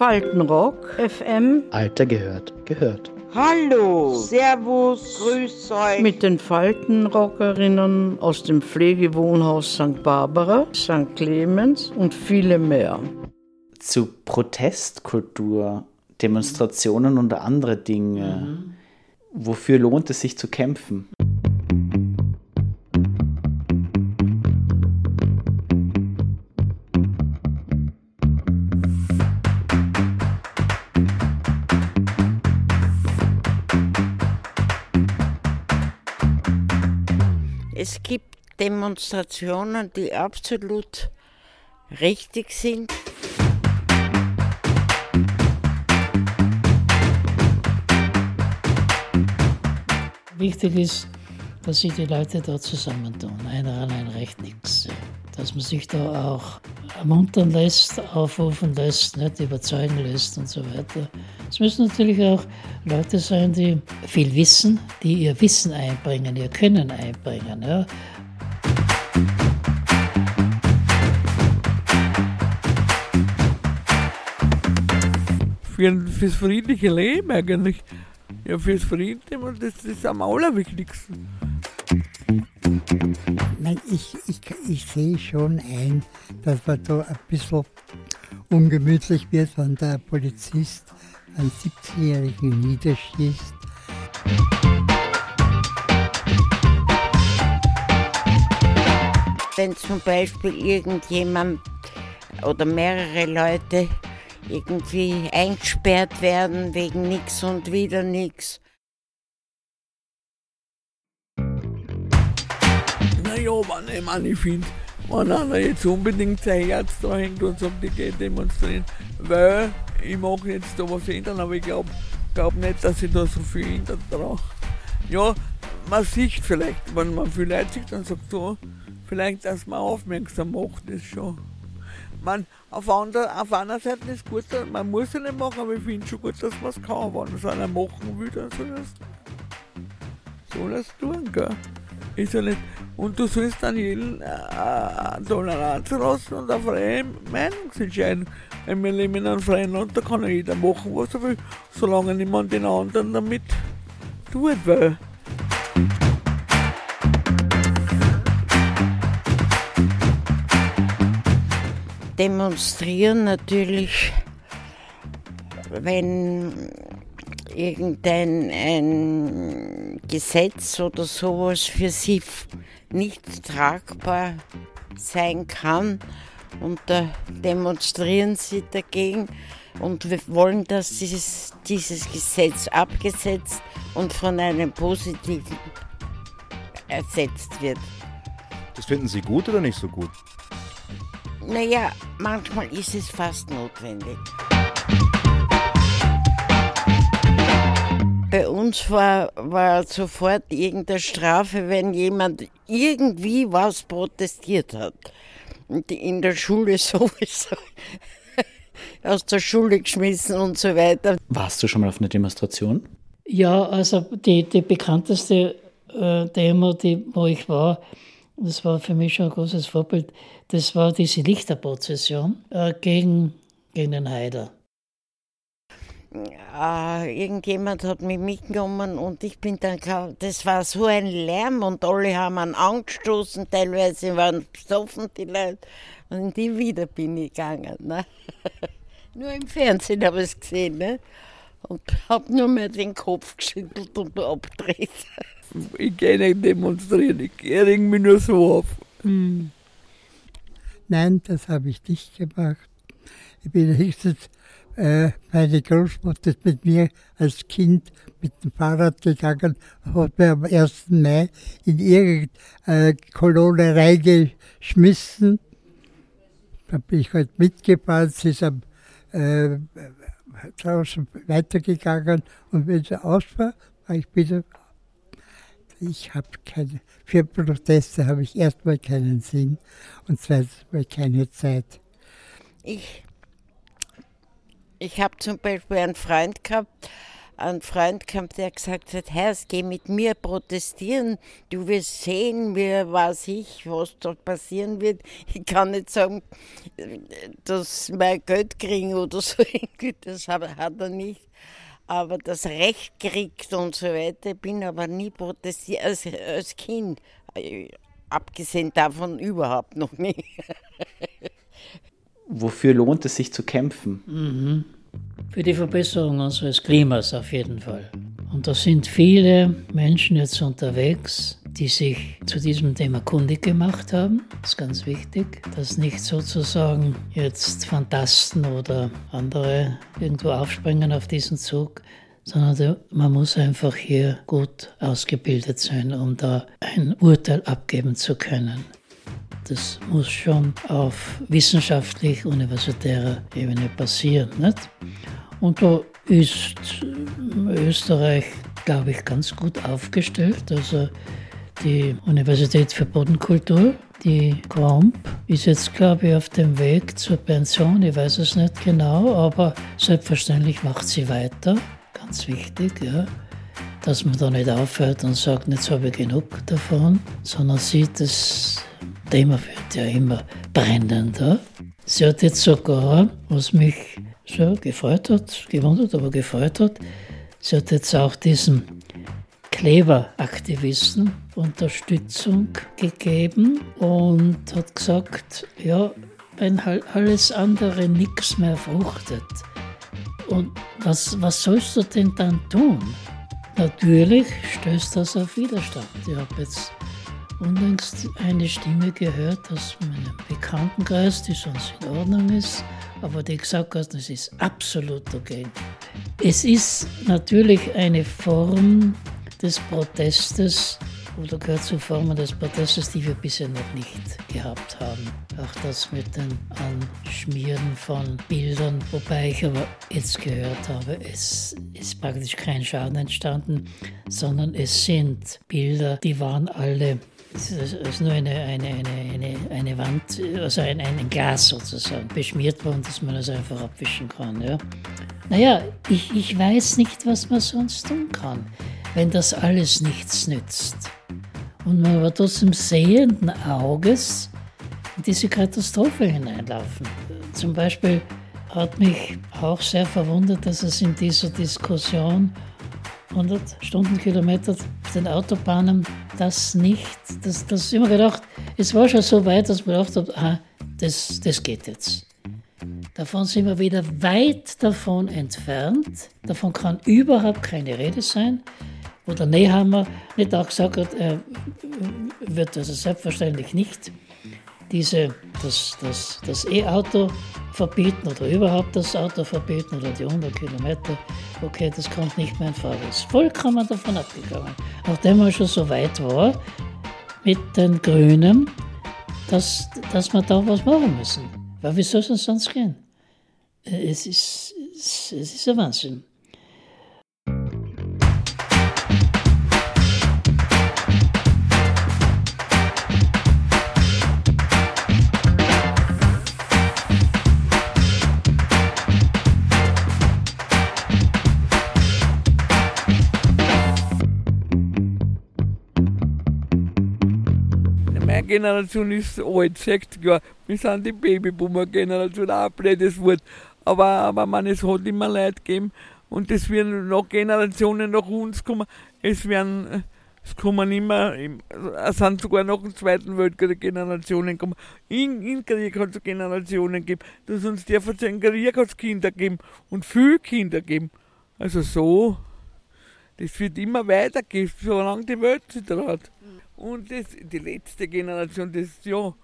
Faltenrock, FM. Alter gehört, gehört. Hallo, Servus, Grüß euch. Mit den Faltenrockerinnen aus dem Pflegewohnhaus St. Barbara, St. Clemens und viele mehr. Zu Protestkultur, Demonstrationen und andere Dinge. Mhm. Wofür lohnt es sich zu kämpfen? Es gibt Demonstrationen, die absolut richtig sind. Wichtig ist, dass sich die Leute da zusammentun. Einer allein recht nichts. Dass man sich da auch ermuntern lässt, aufrufen lässt, nicht überzeugen lässt und so weiter. Es müssen natürlich auch Leute sein, die viel wissen, die ihr Wissen einbringen, ihr Können einbringen. Ja. Für, fürs friedliche Leben eigentlich. Ja, fürs Frieden, das, das ist am allerwichtigsten. Nein, ich, ich, ich sehe schon ein, dass man da ein bisschen ungemütlich wird, wenn der Polizist einen 17-Jährigen niederschießt. Wenn zum Beispiel irgendjemand oder mehrere Leute irgendwie eingesperrt werden wegen nichts und wieder nichts. Meine, ich finde, wenn einer jetzt unbedingt sein Herz da hängt und sagt, ich gehe demonstrieren, weil ich mag jetzt da was ändern, aber ich glaube glaub nicht, dass ich da so viel ändert drauf. Ja, man sieht vielleicht, wenn man viel Leute sieht, dann sagt so, vielleicht, dass man aufmerksam macht, ist schon. Man, auf, andere, auf einer Seite ist gut, man muss es nicht machen, aber ich finde schon gut, dass man es kann. Wenn es einer machen will, dann soll es, soll es tun, gell? Ist ja nicht. Und du sollst dann jeden äh, Toleranz lassen und eine freie Meinungsentscheidung. Weil wir leben in einem freien Land, da kann jeder machen, was er will, solange niemand den anderen damit tut, weil. Demonstrieren natürlich, wenn irgendein ein Gesetz oder sowas für sie nicht tragbar sein kann und da demonstrieren sie dagegen und wir wollen, dass dieses, dieses Gesetz abgesetzt und von einem positiven ersetzt wird. Das finden Sie gut oder nicht so gut? Naja, manchmal ist es fast notwendig. Uns war, war sofort irgendeine Strafe, wenn jemand irgendwie was protestiert hat. Und in der Schule sowieso aus der Schule geschmissen und so weiter. Warst du schon mal auf einer Demonstration? Ja, also die, die bekannteste äh, Demo, die, wo ich war, das war für mich schon ein großes Vorbild, das war diese Lichterprozession äh, gegen, gegen den Haider äh, irgendjemand hat mich mitgenommen und ich bin dann, das war so ein Lärm und alle haben an angestoßen, teilweise waren besoffen die Leute und in die wieder bin ich gegangen. Ne? nur im Fernsehen habe ich es gesehen ne? und habe nur mehr den Kopf geschüttelt und abgedreht. Ich gehe nicht demonstrieren, ich reg mich nur so auf. Hm. Nein, das habe ich nicht gemacht. Ich bin höchstens äh, meine Großmutter ist mit mir als Kind mit dem Fahrrad gegangen, hat mir am 1. Mai in ihre äh, Kolonne reingeschmissen. Da bin ich halt mitgefahren, sie ist am, äh, draußen weitergegangen und wenn sie aus war, war ich wieder. Ich habe keine, für Proteste habe ich erstmal keinen Sinn und zweitens mal keine Zeit. Ich ich habe zum Beispiel einen Freund gehabt, einen Freund gehabt, der gesagt hat, Herr, geh mit mir protestieren, du wirst sehen, wie weiß ich, was da passieren wird. Ich kann nicht sagen, dass mein Geld kriegen oder so, das hat er nicht. Aber das Recht kriegt und so weiter, bin aber nie protestiert, als, als Kind, abgesehen davon überhaupt noch nie. Wofür lohnt es sich zu kämpfen? Mhm. Für die Verbesserung unseres Klimas auf jeden Fall. Und da sind viele Menschen jetzt unterwegs, die sich zu diesem Thema kundig gemacht haben. Das ist ganz wichtig, dass nicht sozusagen jetzt Fantasten oder andere irgendwo aufspringen auf diesen Zug, sondern man muss einfach hier gut ausgebildet sein, um da ein Urteil abgeben zu können. Das muss schon auf wissenschaftlich-universitärer Ebene passieren. Nicht? Und da ist Österreich, glaube ich, ganz gut aufgestellt. Also die Universität für Bodenkultur, die Gromp, ist jetzt, glaube ich, auf dem Weg zur Pension. Ich weiß es nicht genau, aber selbstverständlich macht sie weiter. Ganz wichtig, ja. Dass man da nicht aufhört und sagt, jetzt habe ich genug davon, sondern sieht, das Thema wird ja immer brennender. Sie hat jetzt sogar, was mich so gefreut hat, gewundert, aber gefreut hat, sie hat jetzt auch diesen Kleberaktivisten Unterstützung gegeben und hat gesagt, ja, wenn alles andere nichts mehr fruchtet, und was, was sollst du denn dann tun? Natürlich stößt das auf Widerstand. Ich habe jetzt unlängst eine Stimme gehört aus meinem Bekanntenkreis, die sonst in Ordnung ist, aber die gesagt hat, das ist absolut okay. Es ist natürlich eine Form des Protestes oder gehört zu Formen des Protestes, die wir bisher noch nicht gehabt haben. Auch das mit dem Anschmieren von Bildern, wobei ich aber jetzt gehört habe, es ist praktisch kein Schaden entstanden, sondern es sind Bilder, die waren alle es ist nur eine, eine, eine, eine, eine Wand, also ein, ein Glas sozusagen, beschmiert worden, dass man das einfach abwischen kann. Ja. Naja, ich, ich weiß nicht, was man sonst tun kann, wenn das alles nichts nützt. Und man aber trotzdem sehenden Auges in diese Katastrophe hineinlaufen. Zum Beispiel hat mich auch sehr verwundert, dass es in dieser Diskussion 100 Stundenkilometer auf den Autobahnen das nicht, das, das immer gedacht, es war schon so weit, dass man gedacht hat, aha, das, das geht jetzt. Davon sind wir wieder weit davon entfernt. Davon kann überhaupt keine Rede sein. Wo der Nehammer nicht auch gesagt hat, er wird also selbstverständlich nicht diese, das, das, das E-Auto verbieten oder überhaupt das Auto verbieten oder die 100 Kilometer, okay, das kommt nicht mehr in Frage. Ist vollkommen davon abgegangen. Nachdem man schon so weit war mit den Grünen, dass, dass wir da was machen müssen. Weil wie soll es sonst gehen? Es ist, es ist ein Wahnsinn. Generation ist alt, 60 Jahre. Wir sind die Babyboomer-Generation, auch ein blödes Wort. Aber, aber man, es hat immer Leute gegeben und es werden noch Generationen nach uns kommen. Es werden, es kommen immer, es sind sogar nach dem Zweiten Weltkrieg Generationen kommen. In, Krieg hat es Generationen gegeben. Das uns der erzählen, Krieg hat es Kinder geben und viele Kinder geben. Also so, das wird immer weitergehen, solange die Welt sich dreht. Und das, die letzte Generation, das ja,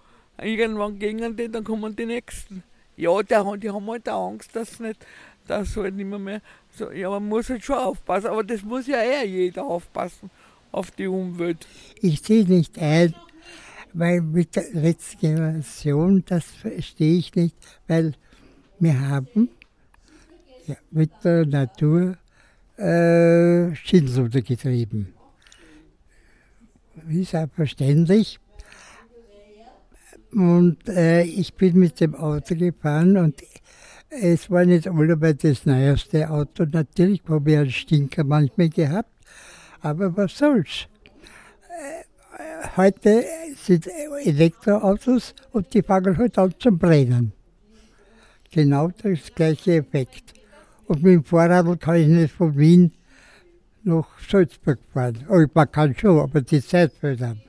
irgendwann gingen die, dann kommen die nächsten. Ja, die, haben halt auch Angst, dass nicht, dass halt nicht mehr, mehr so, ja, man muss halt schon aufpassen, aber das muss ja eher jeder aufpassen auf die Umwelt. Ich sehe nicht ein, weil mit der letzten Generation, das verstehe ich nicht, weil wir haben ja, mit der Natur äh, Schindluder getrieben ist auch verständlich. Und äh, ich bin mit dem Auto gefahren und Es war nicht allebei das neueste Auto. Natürlich habe ich einen Stinker manchmal gehabt, aber was soll's. Äh, Heute sind Elektroautos und die fangen halt an zum Brennen. Genau das gleiche Effekt. Und mit dem Fahrrad kann ich nicht von Wien nach Salzburg fahren. Oh, man kann schon, aber die Zeit fehlt dann.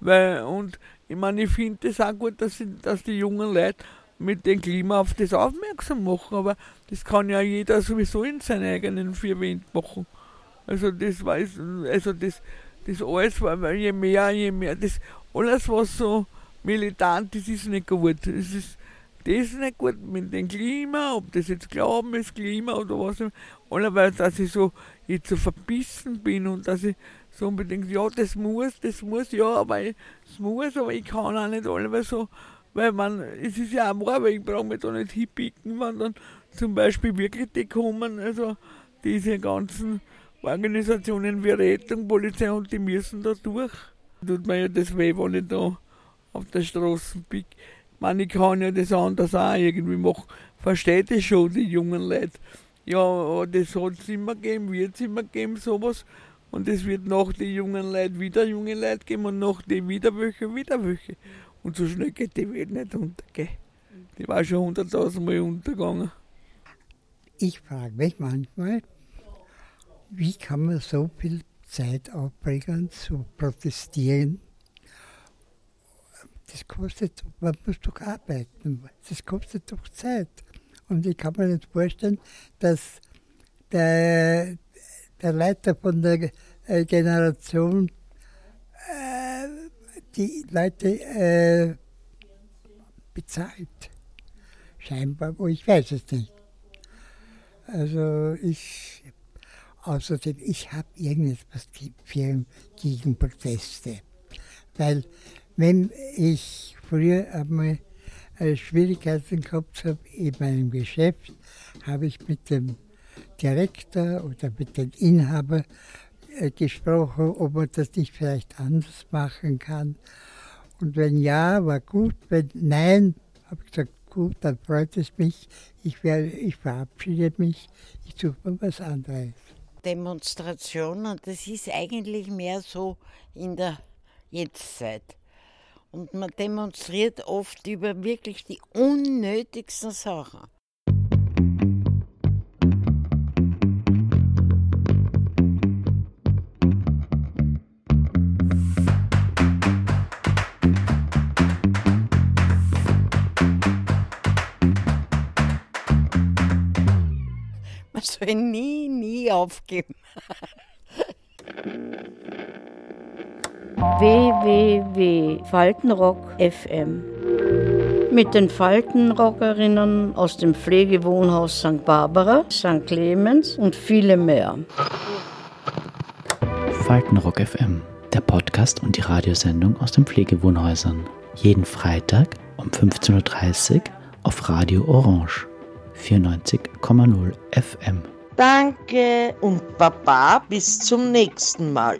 Weil, und ich meine, ich finde es auch gut, dass, dass die jungen Leute mit dem Klima auf das aufmerksam machen, aber das kann ja jeder sowieso in seinen eigenen vier Wänden machen. Also das weiß, also das, das alles, je mehr, je mehr, das alles was so militant ist, ist nicht gut. Es ist das ist nicht gut mit dem Klima, ob das jetzt Glauben ist, Klima oder was. Allerweil, dass ich so jetzt so verbissen bin und dass ich so unbedingt, ja, das muss, das muss, ja, aber das muss, aber ich kann auch nicht alle so, weil man, es ist ja auch wahr, weil ich brauche mich da nicht hinpicken, wenn dann zum Beispiel wirklich die kommen, also diese ganzen Organisationen wie Rettung, Polizei und die müssen da durch. Tut mir ja das weh, wenn ich da auf der Straße pick. Man, ich kann ja das anders auch irgendwie machen. Versteht das schon, die jungen Leute. Ja, das hat es immer gegeben, wird es immer geben, sowas. Und es wird nach den jungen Leuten wieder junge Leute geben und nach den wieder welche, wieder welche. Und so schnell geht die Welt nicht untergehen. Die war schon hunderttausendmal untergegangen. Ich frage mich manchmal, wie kann man so viel Zeit aufbringen zu protestieren? Das kostet, man muss doch arbeiten, das kostet doch Zeit. Und ich kann mir nicht vorstellen, dass der, der Leiter von der äh, Generation äh, die Leute äh, bezahlt. Scheinbar, aber ich weiß es nicht. Also ich, außerdem, ich habe irgendetwas gegen Proteste. Weil wenn ich früher einmal Schwierigkeiten gehabt habe in meinem Geschäft, habe ich mit dem Direktor oder mit dem Inhaber äh, gesprochen, ob man das nicht vielleicht anders machen kann. Und wenn ja, war gut. Wenn nein, habe ich gesagt, gut, dann freut es mich. Ich, werde, ich verabschiede mich. Ich suche mir was anderes. Demonstrationen, das ist eigentlich mehr so in der Jetztzeit. Und man demonstriert oft über wirklich die unnötigsten Sachen. Man soll nie, nie aufgeben. www.faltenrock FM. Mit den Faltenrockerinnen aus dem Pflegewohnhaus St. Barbara, St. Clemens und viele mehr. Faltenrock FM, der Podcast und die Radiosendung aus den Pflegewohnhäusern. Jeden Freitag um 15.30 Uhr auf Radio Orange 94,0 FM. Danke und Baba bis zum nächsten Mal.